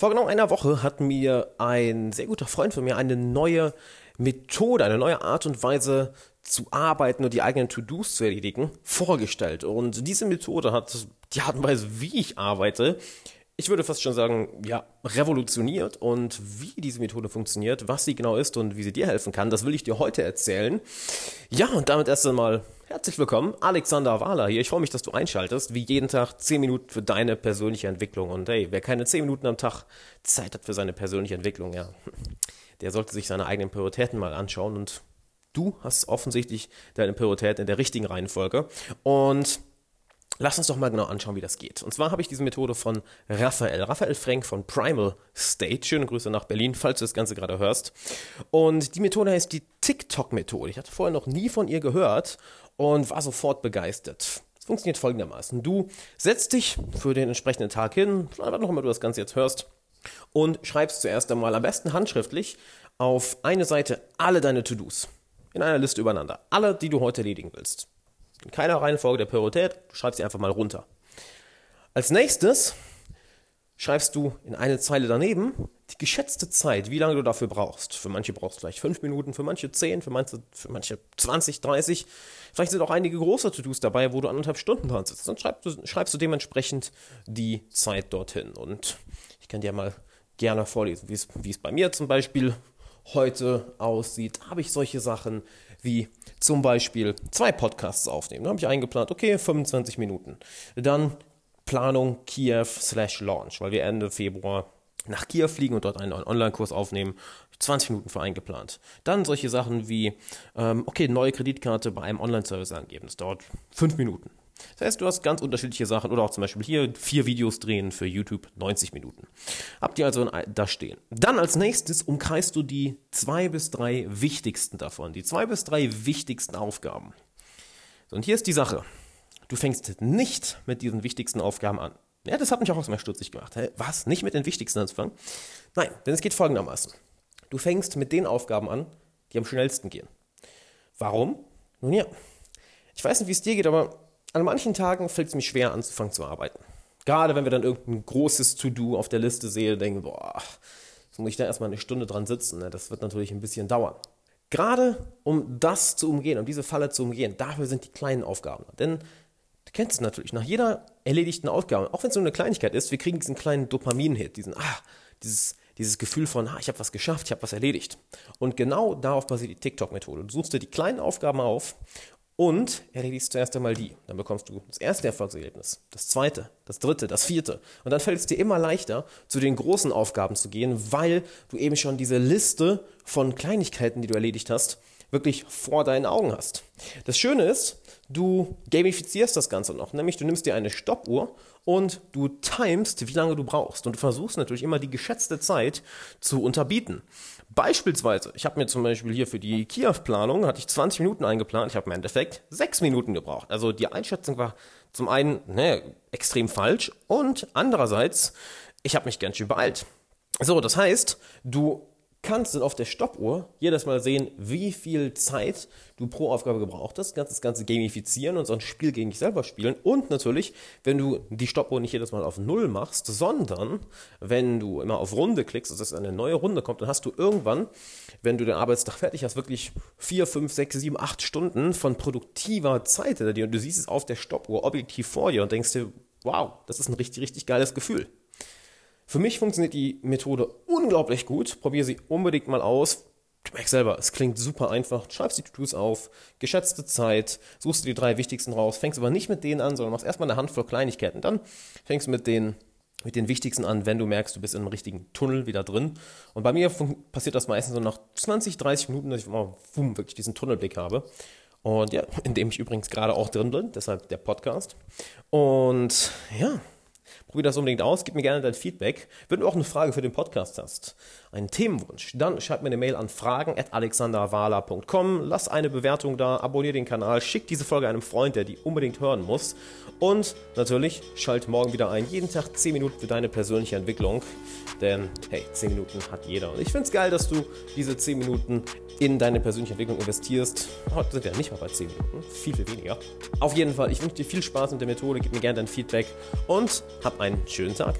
Vor genau einer Woche hat mir ein sehr guter Freund von mir eine neue Methode, eine neue Art und Weise zu arbeiten und die eigenen To-Dos zu erledigen, vorgestellt. Und diese Methode hat die Art und Weise, wie ich arbeite, ich würde fast schon sagen, ja, revolutioniert. Und wie diese Methode funktioniert, was sie genau ist und wie sie dir helfen kann, das will ich dir heute erzählen. Ja, und damit erst einmal herzlich willkommen, Alexander Wahler hier. Ich freue mich, dass du einschaltest. Wie jeden Tag 10 Minuten für deine persönliche Entwicklung. Und hey, wer keine 10 Minuten am Tag Zeit hat für seine persönliche Entwicklung, ja, der sollte sich seine eigenen Prioritäten mal anschauen. Und du hast offensichtlich deine Prioritäten in der richtigen Reihenfolge. Und Lass uns doch mal genau anschauen, wie das geht. Und zwar habe ich diese Methode von Raphael, Raphael Frank von Primal State. Schöne Grüße nach Berlin, falls du das Ganze gerade hörst. Und die Methode heißt die TikTok-Methode. Ich hatte vorher noch nie von ihr gehört und war sofort begeistert. Es funktioniert folgendermaßen. Du setzt dich für den entsprechenden Tag hin, was noch immer du das Ganze jetzt hörst, und schreibst zuerst einmal am besten handschriftlich auf eine Seite alle deine To-Dos. In einer Liste übereinander. Alle, die du heute erledigen willst. In keiner Reihenfolge der Priorität, du schreibst sie einfach mal runter. Als nächstes schreibst du in eine Zeile daneben die geschätzte Zeit, wie lange du dafür brauchst. Für manche brauchst du vielleicht fünf Minuten, für manche zehn, für manche, für manche 20, 30. Vielleicht sind auch einige große To-Dos dabei, wo du anderthalb Stunden dran sitzt. Dann schreibst du, schreibst du dementsprechend die Zeit dorthin. Und ich kann dir mal gerne vorlesen, wie es bei mir zum Beispiel heute aussieht, habe ich solche Sachen wie zum Beispiel zwei Podcasts aufnehmen. Da habe ich eingeplant, okay, 25 Minuten. Dann Planung Kiew slash Launch, weil wir Ende Februar nach Kiew fliegen und dort einen Online-Kurs aufnehmen. 20 Minuten für eingeplant. Dann solche Sachen wie, ähm, okay, neue Kreditkarte bei einem Online-Service angeben. Das dauert 5 Minuten. Das heißt, du hast ganz unterschiedliche Sachen oder auch zum Beispiel hier vier Videos drehen für YouTube 90 Minuten. Habt ihr also da stehen. Dann als nächstes umkreist du die zwei bis drei wichtigsten davon, die zwei bis drei wichtigsten Aufgaben. So, und hier ist die Sache. Du fängst nicht mit diesen wichtigsten Aufgaben an. Ja, das hat mich auch erstmal stutzig gemacht. Hä? Was? Nicht mit den wichtigsten anzufangen? Nein, denn es geht folgendermaßen. Du fängst mit den Aufgaben an, die am schnellsten gehen. Warum? Nun ja, ich weiß nicht, wie es dir geht, aber an manchen Tagen fällt es mir schwer, anzufangen zu arbeiten. Gerade wenn wir dann irgendein großes To-Do auf der Liste sehen, denken, boah, jetzt muss ich da erstmal eine Stunde dran sitzen. Ne? Das wird natürlich ein bisschen dauern. Gerade um das zu umgehen, um diese Falle zu umgehen, dafür sind die kleinen Aufgaben. Denn du kennst es natürlich, nach jeder erledigten Aufgabe, auch wenn es nur eine Kleinigkeit ist, wir kriegen diesen kleinen Dopamin-Hit, diesen, ah, dieses, dieses Gefühl von, ah, ich habe was geschafft, ich habe was erledigt. Und genau darauf basiert die TikTok-Methode. Du suchst dir die kleinen Aufgaben auf und erledigst zuerst einmal die. Dann bekommst du das erste Erfolgserlebnis, das zweite, das dritte, das vierte. Und dann fällt es dir immer leichter, zu den großen Aufgaben zu gehen, weil du eben schon diese Liste von Kleinigkeiten, die du erledigt hast, wirklich vor deinen Augen hast. Das Schöne ist, du gamifizierst das Ganze noch, nämlich du nimmst dir eine Stoppuhr und du timest, wie lange du brauchst. Und du versuchst natürlich immer die geschätzte Zeit zu unterbieten. Beispielsweise, ich habe mir zum Beispiel hier für die Kiew-Planung, hatte ich 20 Minuten eingeplant, ich habe im Endeffekt 6 Minuten gebraucht. Also die Einschätzung war zum einen ne, extrem falsch und andererseits, ich habe mich ganz schön beeilt. So, das heißt, du kannst dann auf der Stoppuhr jedes Mal sehen, wie viel Zeit du pro Aufgabe gebraucht hast, kannst das Ganze gamifizieren und so ein Spiel gegen dich selber spielen. Und natürlich, wenn du die Stoppuhr nicht jedes Mal auf Null machst, sondern wenn du immer auf Runde klickst, dass eine neue Runde kommt, dann hast du irgendwann, wenn du den Arbeitstag fertig hast, wirklich vier, fünf, sechs, sieben, acht Stunden von produktiver Zeit hinter dir. Und du siehst es auf der Stoppuhr objektiv vor dir und denkst dir, wow, das ist ein richtig, richtig geiles Gefühl. Für mich funktioniert die Methode unglaublich gut. Probier sie unbedingt mal aus. Du merkst selber, es klingt super einfach. Schreibst die To-Dos auf, geschätzte Zeit, suchst die drei wichtigsten raus, fängst aber nicht mit denen an, sondern machst erstmal eine Handvoll Kleinigkeiten. Dann fängst du mit den, mit den wichtigsten an, wenn du merkst, du bist in einem richtigen Tunnel wieder drin. Und bei mir passiert das meistens so nach 20, 30 Minuten, dass ich immer, boom, wirklich diesen Tunnelblick habe. Und ja, in dem ich übrigens gerade auch drin bin, deshalb der Podcast. Und ja, Probier das unbedingt aus, gib mir gerne dein Feedback. Wenn du auch eine Frage für den Podcast hast, einen Themenwunsch, dann schreib mir eine Mail an fragen.alexanderwala.com, lass eine Bewertung da, abonniere den Kanal, schick diese Folge einem Freund, der die unbedingt hören muss. Und natürlich, schalt morgen wieder ein, jeden Tag 10 Minuten für deine persönliche Entwicklung. Denn, hey, 10 Minuten hat jeder. Und ich finde es geil, dass du diese 10 Minuten in deine persönliche Entwicklung investierst. Heute sind wir nicht mal bei 10 Minuten, viel, viel weniger. Auf jeden Fall, ich wünsche dir viel Spaß mit der Methode, gib mir gerne dein Feedback und hab einen schönen Tag.